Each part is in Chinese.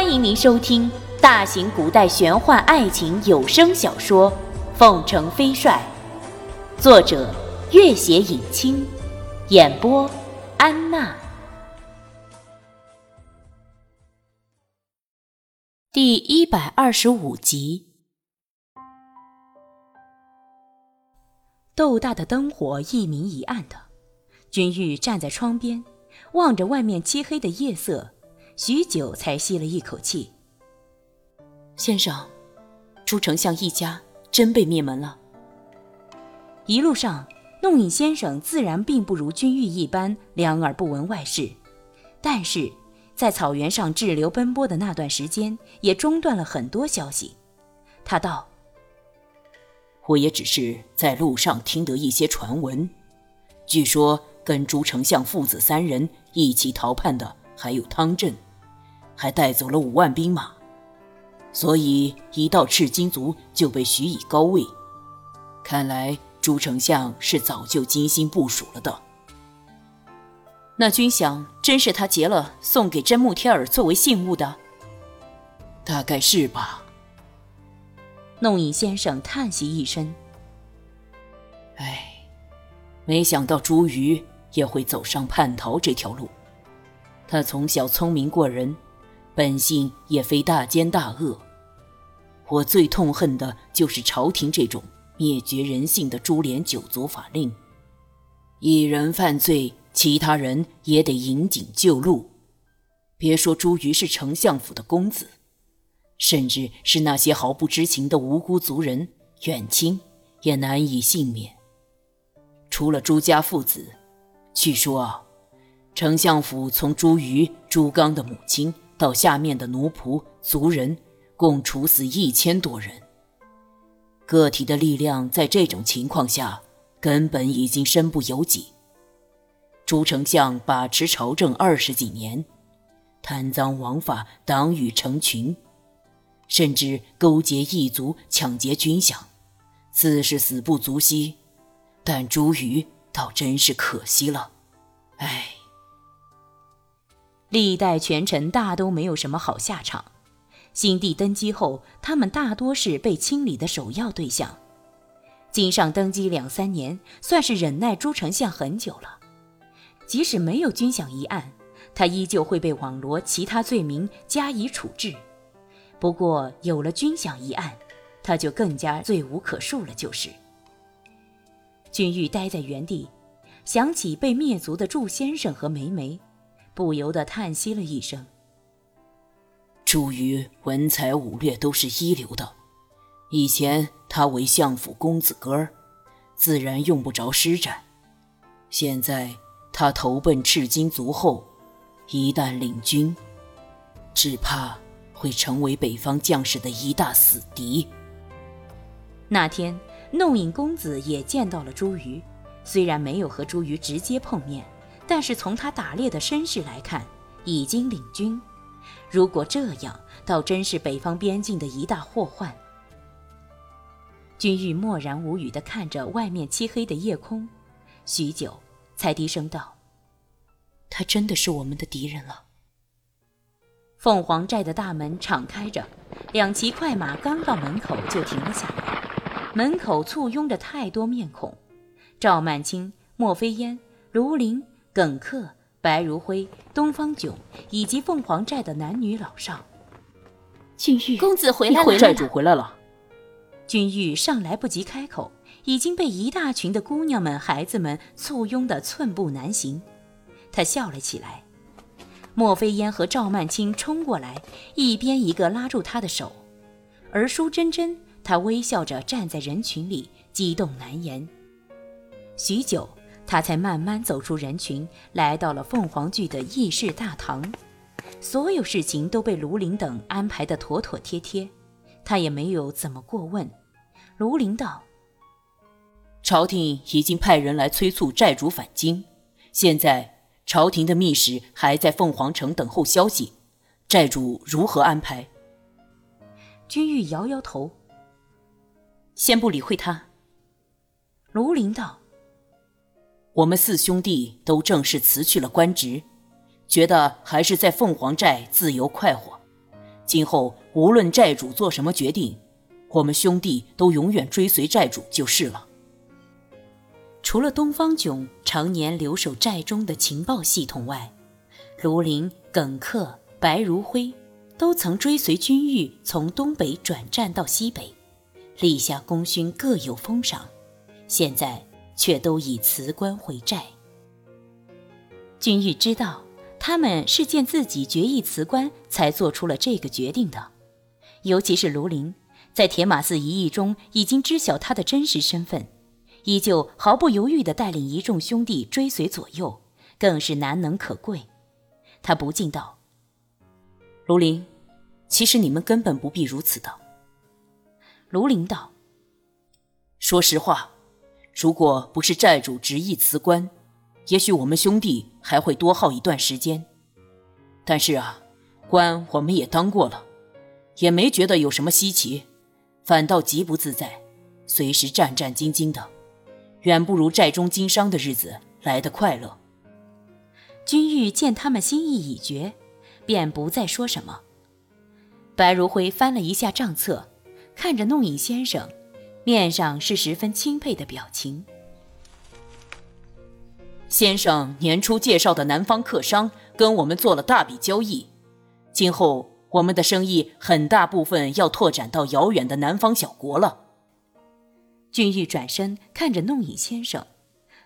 欢迎您收听大型古代玄幻爱情有声小说《凤城飞帅》，作者：月写影清，演播：安娜。第一百二十五集。豆大的灯火一明一暗的，君玉站在窗边，望着外面漆黑的夜色。许久才吸了一口气。先生，朱丞相一家真被灭门了。一路上，弄影先生自然并不如君玉一般两耳不闻外事，但是在草原上滞留奔波的那段时间，也中断了很多消息。他道：“我也只是在路上听得一些传闻，据说跟朱丞相父子三人一起逃叛的还有汤镇。”还带走了五万兵马，所以一到赤金族就被许以高位。看来朱丞相是早就精心部署了的。那军饷真是他劫了送给真木天儿作为信物的？大概是吧。弄影先生叹息一声：“唉，没想到朱瑜也会走上叛逃这条路。他从小聪明过人。”本性也非大奸大恶，我最痛恨的就是朝廷这种灭绝人性的株连九族法令。一人犯罪，其他人也得引颈就戮。别说朱瑜是丞相府的公子，甚至是那些毫不知情的无辜族人、远亲，也难以幸免。除了朱家父子，据说，丞相府从朱瑜、朱刚的母亲。到下面的奴仆族人，共处死一千多人。个体的力量在这种情况下，根本已经身不由己。朱丞相把持朝政二十几年，贪赃枉法，党羽成群，甚至勾结异族抢劫军饷，自是死不足惜。但朱瑜倒真是可惜了，唉。历代权臣大都没有什么好下场，新帝登基后，他们大多是被清理的首要对象。金上登基两三年，算是忍耐朱丞相很久了。即使没有军饷一案，他依旧会被网罗其他罪名加以处置。不过有了军饷一案，他就更加罪无可恕了。就是，君玉待在原地，想起被灭族的祝先生和梅梅。不由得叹息了一声。朱瑜文才武略都是一流的，以前他为相府公子哥儿，自然用不着施展。现在他投奔赤金族后，一旦领军，只怕会成为北方将士的一大死敌。那天，弄影公子也见到了朱瑜，虽然没有和朱瑜直接碰面。但是从他打猎的身世来看，已经领军。如果这样，倒真是北方边境的一大祸患。君玉默然无语地看着外面漆黑的夜空，许久，才低声道：“他真的是我们的敌人了。”凤凰寨的大门敞开着，两骑快马刚到门口就停了下来。门口簇拥着太多面孔：赵曼青、莫非烟、卢林。耿克、白如辉、东方炯以及凤凰寨的男女老少，君玉公子回来了，寨主回来了。君玉尚来不及开口，已经被一大群的姑娘们、孩子们簇拥的寸步难行。他笑了起来。莫非烟和赵曼青冲过来，一边一个拉住他的手，而舒珍珍，她微笑着站在人群里，激动难言。许久。他才慢慢走出人群，来到了凤凰剧的议事大堂。所有事情都被卢林等安排得妥妥帖帖，他也没有怎么过问。卢林道：“朝廷已经派人来催促寨主返京，现在朝廷的密使还在凤凰城等候消息，寨主如何安排？”君玉摇摇头，先不理会他。卢林道。我们四兄弟都正式辞去了官职，觉得还是在凤凰寨自由快活，今后无论寨主做什么决定，我们兄弟都永远追随寨主就是了。除了东方炯常年留守寨中的情报系统外，卢林、耿克、白如辉都曾追随军玉从东北转战到西北，立下功勋，各有封赏。现在却都已辞官回寨。君玉知道，他们是见自己决意辞官，才做出了这个决定的。尤其是卢林，在铁马寺一役中已经知晓他的真实身份。依旧毫不犹豫地带领一众兄弟追随左右，更是难能可贵。他不禁道：“卢林，其实你们根本不必如此的。”卢林道：“说实话，如果不是寨主执意辞官，也许我们兄弟还会多耗一段时间。但是啊，官我们也当过了，也没觉得有什么稀奇，反倒极不自在，随时战战兢兢的。”远不如寨中经商的日子来得快乐。君玉见他们心意已决，便不再说什么。白如辉翻了一下账册，看着弄影先生，面上是十分钦佩的表情。先生年初介绍的南方客商跟我们做了大笔交易，今后我们的生意很大部分要拓展到遥远的南方小国了。俊玉转身看着弄影先生，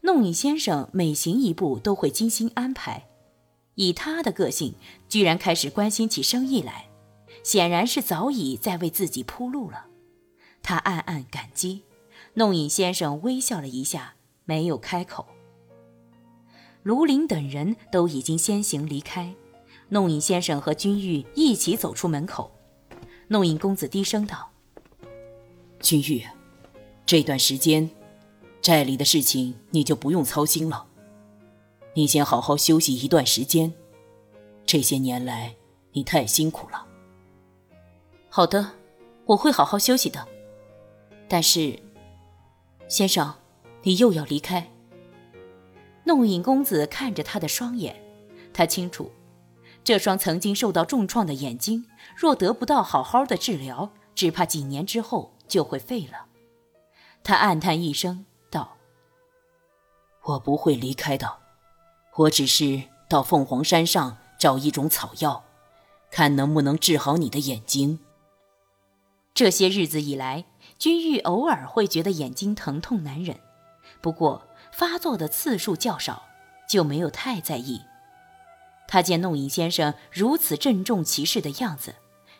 弄影先生每行一步都会精心安排。以他的个性，居然开始关心起生意来，显然是早已在为自己铺路了。他暗暗感激。弄影先生微笑了一下，没有开口。卢林等人都已经先行离开，弄影先生和君玉一起走出门口。弄影公子低声道：“君玉。”这段时间，寨里的事情你就不用操心了。你先好好休息一段时间。这些年来，你太辛苦了。好的，我会好好休息的。但是，先生，你又要离开。弄影公子看着他的双眼，他清楚，这双曾经受到重创的眼睛，若得不到好好的治疗，只怕几年之后就会废了。他暗叹一声，道：“我不会离开的，我只是到凤凰山上找一种草药，看能不能治好你的眼睛。”这些日子以来，君玉偶尔会觉得眼睛疼痛难忍，不过发作的次数较少，就没有太在意。他见弄影先生如此郑重其事的样子，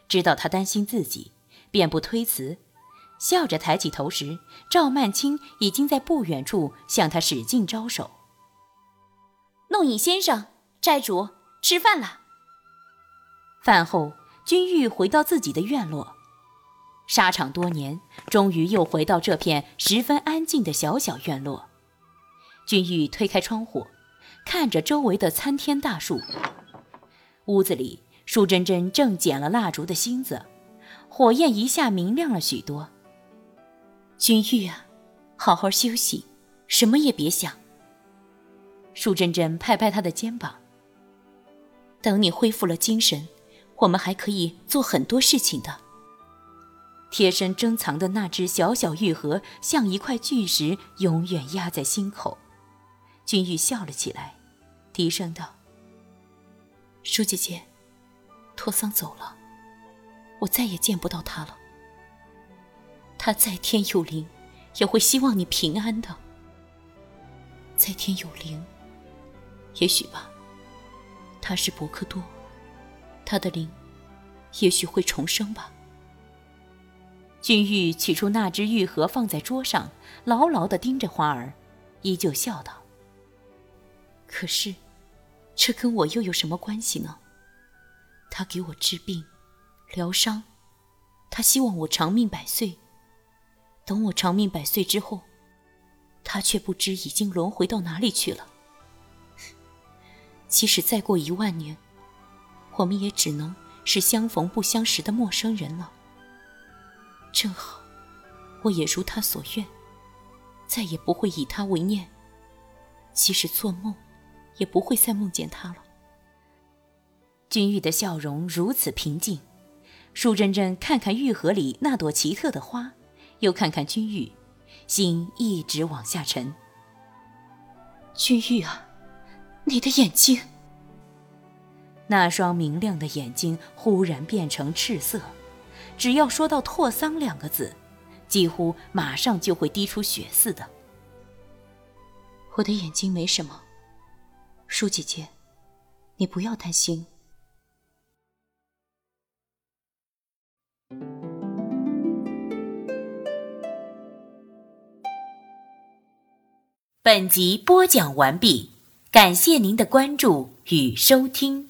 知道他担心自己，便不推辞。笑着抬起头时，赵曼青已经在不远处向他使劲招手。弄影先生，寨主吃饭了。饭后，君玉回到自己的院落。沙场多年，终于又回到这片十分安静的小小院落。君玉推开窗户，看着周围的参天大树。屋子里，舒珍珍正捡了蜡烛的芯子，火焰一下明亮了许多。君玉啊，好好休息，什么也别想。舒珍珍拍拍他的肩膀。等你恢复了精神，我们还可以做很多事情的。贴身珍藏的那只小小玉盒，像一块巨石，永远压在心口。君玉笑了起来，低声道：“舒姐姐，托桑走了，我再也见不到他了。”他在天有灵，也会希望你平安的。在天有灵，也许吧。他是伯克多，他的灵，也许会重生吧。君玉取出那只玉盒，放在桌上，牢牢的盯着花儿，依旧笑道：“可是，这跟我又有什么关系呢？他给我治病、疗伤，他希望我长命百岁。”等我长命百岁之后，他却不知已经轮回到哪里去了。即使再过一万年，我们也只能是相逢不相识的陌生人了。正好，我也如他所愿，再也不会以他为念，即使做梦，也不会再梦见他了。君玉的笑容如此平静，舒珍珍看看玉盒里那朵奇特的花，又看看君玉，心一直往下沉。君玉啊，你的眼睛，那双明亮的眼睛忽然变成赤色，只要说到“拓桑”两个字，几乎马上就会滴出血似的。我的眼睛没什么，舒姐姐，你不要担心。本集播讲完毕，感谢您的关注与收听。